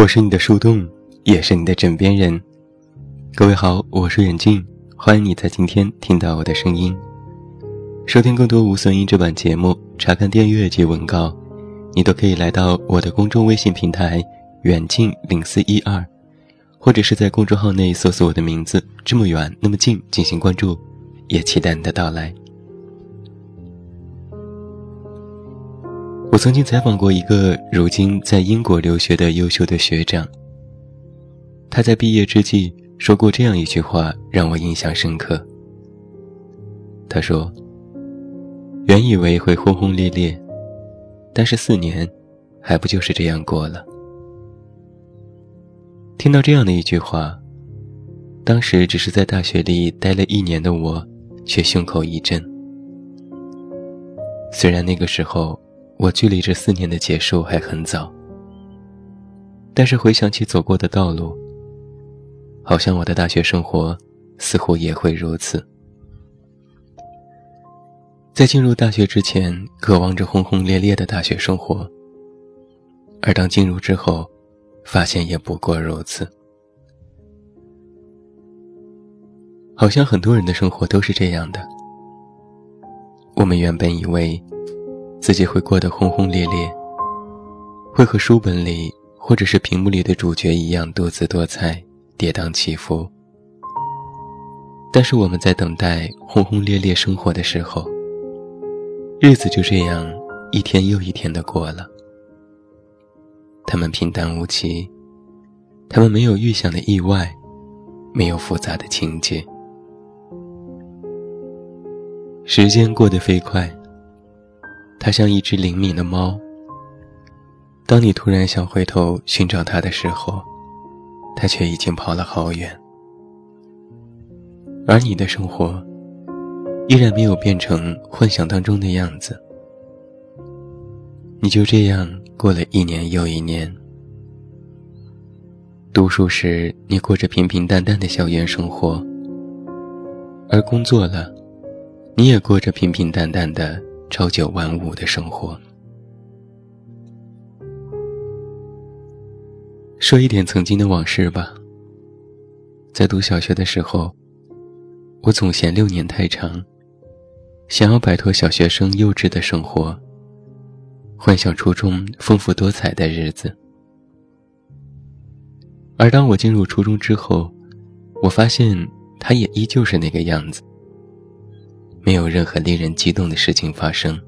我是你的树洞，也是你的枕边人。各位好，我是远近，欢迎你在今天听到我的声音。收听更多无损音质版节目，查看订阅及文稿，你都可以来到我的公众微信平台“远近零四一二”，或者是在公众号内搜索我的名字“这么远那么近”进行关注，也期待你的到来。我曾经采访过一个如今在英国留学的优秀的学长。他在毕业之际说过这样一句话，让我印象深刻。他说：“原以为会轰轰烈烈，但是四年，还不就是这样过了？”听到这样的一句话，当时只是在大学里待了一年的我，却胸口一震。虽然那个时候。我距离这四年的结束还很早，但是回想起走过的道路，好像我的大学生活似乎也会如此。在进入大学之前，渴望着轰轰烈烈的大学生活，而当进入之后，发现也不过如此。好像很多人的生活都是这样的。我们原本以为。自己会过得轰轰烈烈，会和书本里或者是屏幕里的主角一样多姿多彩、跌宕起伏。但是我们在等待轰轰烈烈生活的时候，日子就这样一天又一天的过了。他们平淡无奇，他们没有预想的意外，没有复杂的情节。时间过得飞快。它像一只灵敏的猫。当你突然想回头寻找它的时候，它却已经跑了好远。而你的生活，依然没有变成幻想当中的样子。你就这样过了一年又一年。读书时，你过着平平淡淡的校园生活；而工作了，你也过着平平淡淡的。朝九晚五的生活。说一点曾经的往事吧。在读小学的时候，我总嫌六年太长，想要摆脱小学生幼稚的生活，幻想初中丰富多彩的日子。而当我进入初中之后，我发现它也依旧是那个样子。没有任何令人激动的事情发生。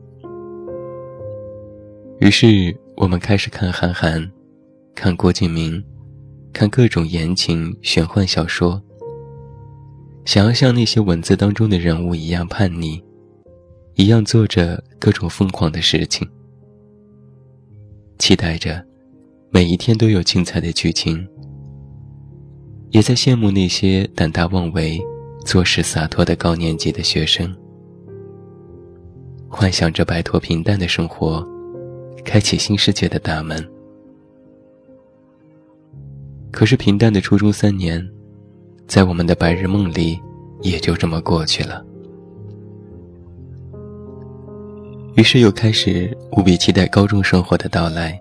于是我们开始看韩寒，看郭敬明，看各种言情玄幻小说。想要像那些文字当中的人物一样叛逆，一样做着各种疯狂的事情，期待着每一天都有精彩的剧情，也在羡慕那些胆大妄为、做事洒脱的高年级的学生。幻想着摆脱平淡的生活，开启新世界的大门。可是平淡的初中三年，在我们的白日梦里，也就这么过去了。于是又开始无比期待高中生活的到来，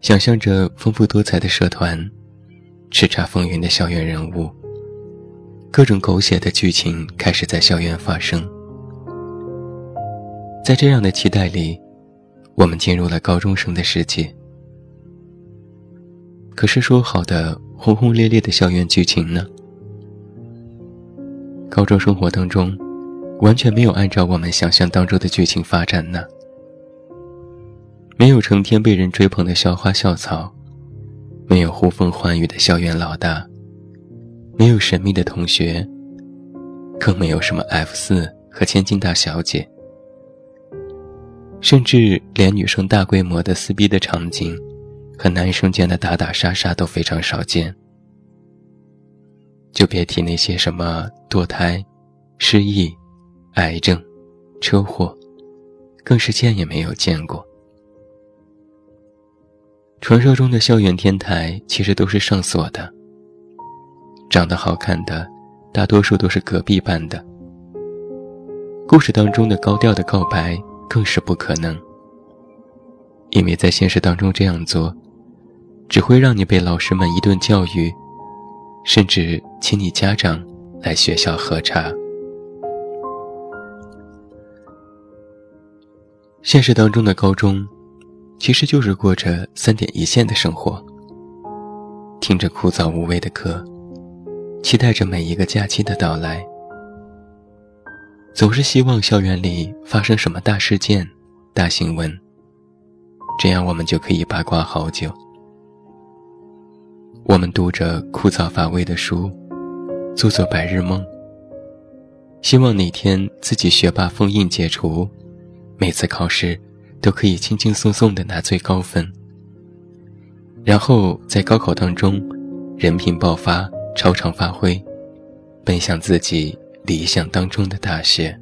想象着丰富多彩的社团，叱咤风云的校园人物，各种狗血的剧情开始在校园发生。在这样的期待里，我们进入了高中生的世界。可是说好的轰轰烈烈的校园剧情呢？高中生活当中，完全没有按照我们想象当中的剧情发展呢。没有成天被人追捧的校花校草，没有呼风唤雨的校园老大，没有神秘的同学，更没有什么 F 四和千金大小姐。甚至连女生大规模的撕逼的场景，和男生间的打打杀杀都非常少见，就别提那些什么堕胎、失忆、癌症、车祸，更是见也没有见过。传说中的校园天台其实都是上锁的，长得好看的大多数都是隔壁班的。故事当中的高调的告白。更是不可能，因为在现实当中这样做，只会让你被老师们一顿教育，甚至请你家长来学校喝茶。现实当中的高中，其实就是过着三点一线的生活，听着枯燥无味的课，期待着每一个假期的到来，总是希望校园里发生什么大事件、大新闻，这样我们就可以八卦好久。我们读着枯燥乏味的书，做做白日梦，希望哪天自己学霸封印解除。每次考试都可以轻轻松松的拿最高分，然后在高考当中人品爆发，超常发挥，奔向自己理想当中的大学。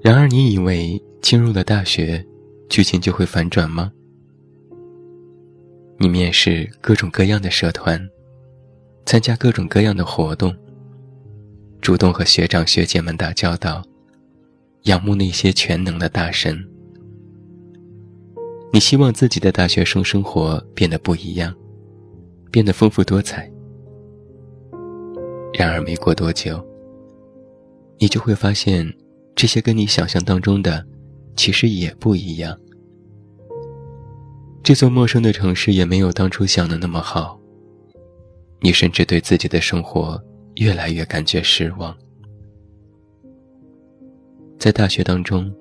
然而，你以为进入了大学，剧情就会反转吗？你面试各种各样的社团，参加各种各样的活动。主动和学长学姐们打交道，仰慕那些全能的大神。你希望自己的大学生生活变得不一样，变得丰富多彩。然而没过多久，你就会发现，这些跟你想象当中的，其实也不一样。这座陌生的城市也没有当初想的那么好。你甚至对自己的生活。越来越感觉失望。在大学当中，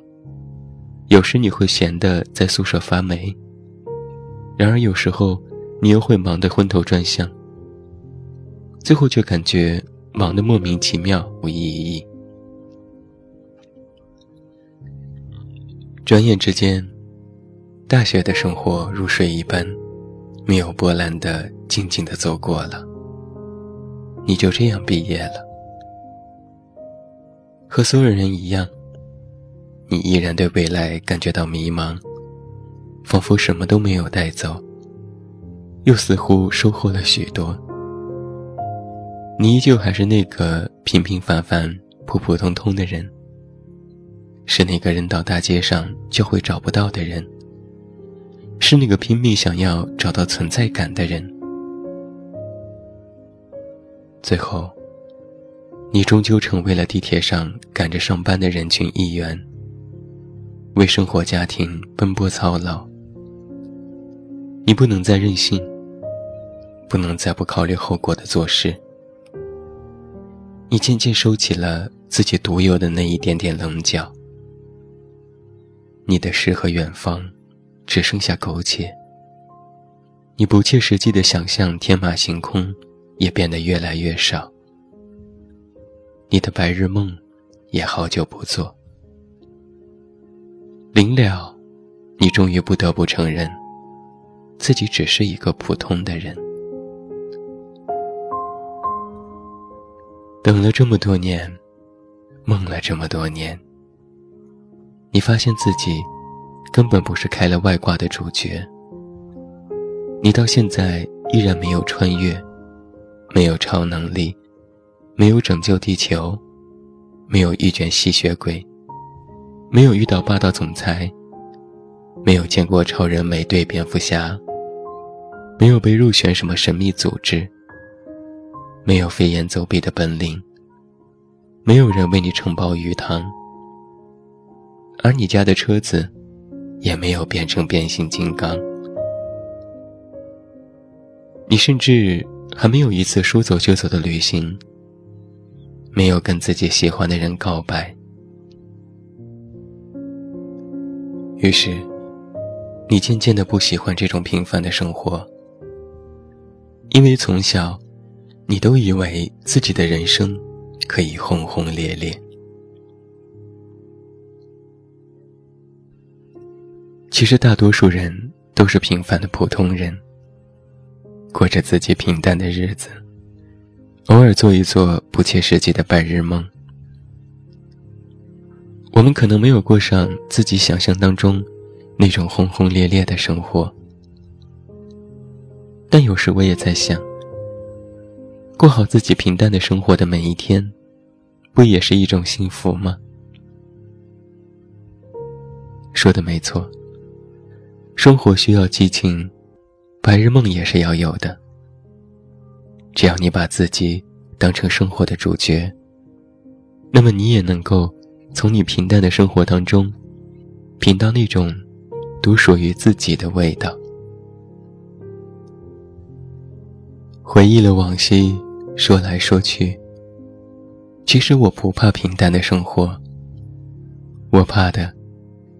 有时你会闲得在宿舍发霉，然而有时候你又会忙得昏头转向，最后却感觉忙得莫名其妙、无意义。转眼之间，大学的生活如水一般，没有波澜的静静的走过了。你就这样毕业了，和所有人一样，你依然对未来感觉到迷茫，仿佛什么都没有带走，又似乎收获了许多。你依旧还是那个平平凡凡、普普通通的人，是那个人到大街上就会找不到的人，是那个拼命想要找到存在感的人。最后，你终究成为了地铁上赶着上班的人群一员，为生活家庭奔波操劳。你不能再任性，不能再不考虑后果的做事。你渐渐收起了自己独有的那一点点棱角，你的诗和远方，只剩下苟且。你不切实际的想象天马行空。也变得越来越少。你的白日梦，也好久不做。临了，你终于不得不承认，自己只是一个普通的人。等了这么多年，梦了这么多年，你发现自己根本不是开了外挂的主角。你到现在依然没有穿越。没有超能力，没有拯救地球，没有遇见吸血鬼，没有遇到霸道总裁，没有见过超人美队蝙蝠侠，没有被入选什么神秘组织，没有飞檐走壁的本领，没有人为你承包鱼塘，而你家的车子也没有变成变形金刚，你甚至。还没有一次说走就走的旅行，没有跟自己喜欢的人告白，于是，你渐渐的不喜欢这种平凡的生活，因为从小，你都以为自己的人生可以轰轰烈烈。其实，大多数人都是平凡的普通人。过着自己平淡的日子，偶尔做一做不切实际的白日梦。我们可能没有过上自己想象当中那种轰轰烈烈的生活，但有时我也在想，过好自己平淡的生活的每一天，不也是一种幸福吗？说的没错，生活需要激情，白日梦也是要有的。只要你把自己当成生活的主角，那么你也能够从你平淡的生活当中，品到那种独属于自己的味道。回忆了往昔，说来说去，其实我不怕平淡的生活。我怕的，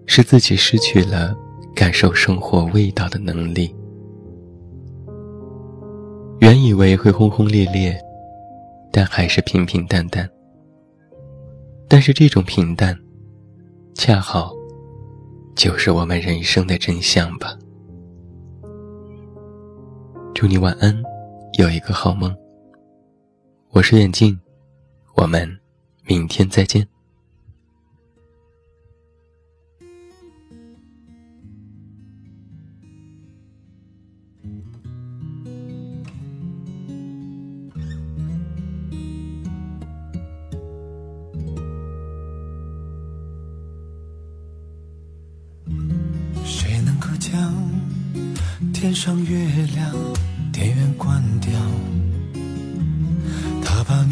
是自己失去了感受生活味道的能力。原以为会轰轰烈烈，但还是平平淡淡。但是这种平淡，恰好，就是我们人生的真相吧。祝你晚安，有一个好梦。我是眼镜，我们明天再见。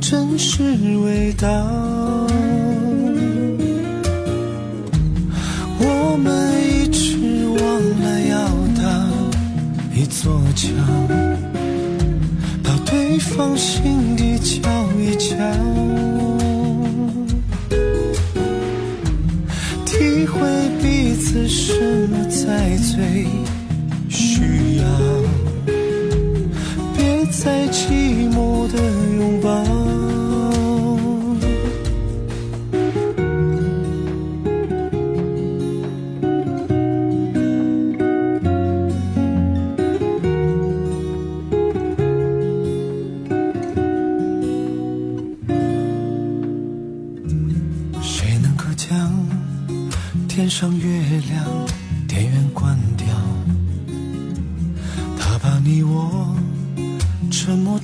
真实味道。我们一直忘了要搭一座桥，到对方心底瞧一瞧，体会彼此什么才最。需要，别再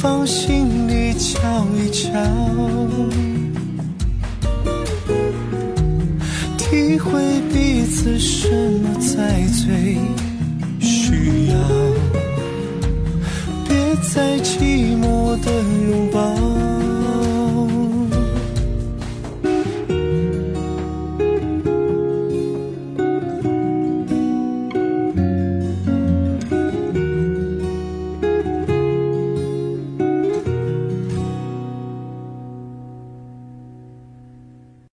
放心里瞧一瞧，体会彼此什么才最需要。别再寂寞的拥抱。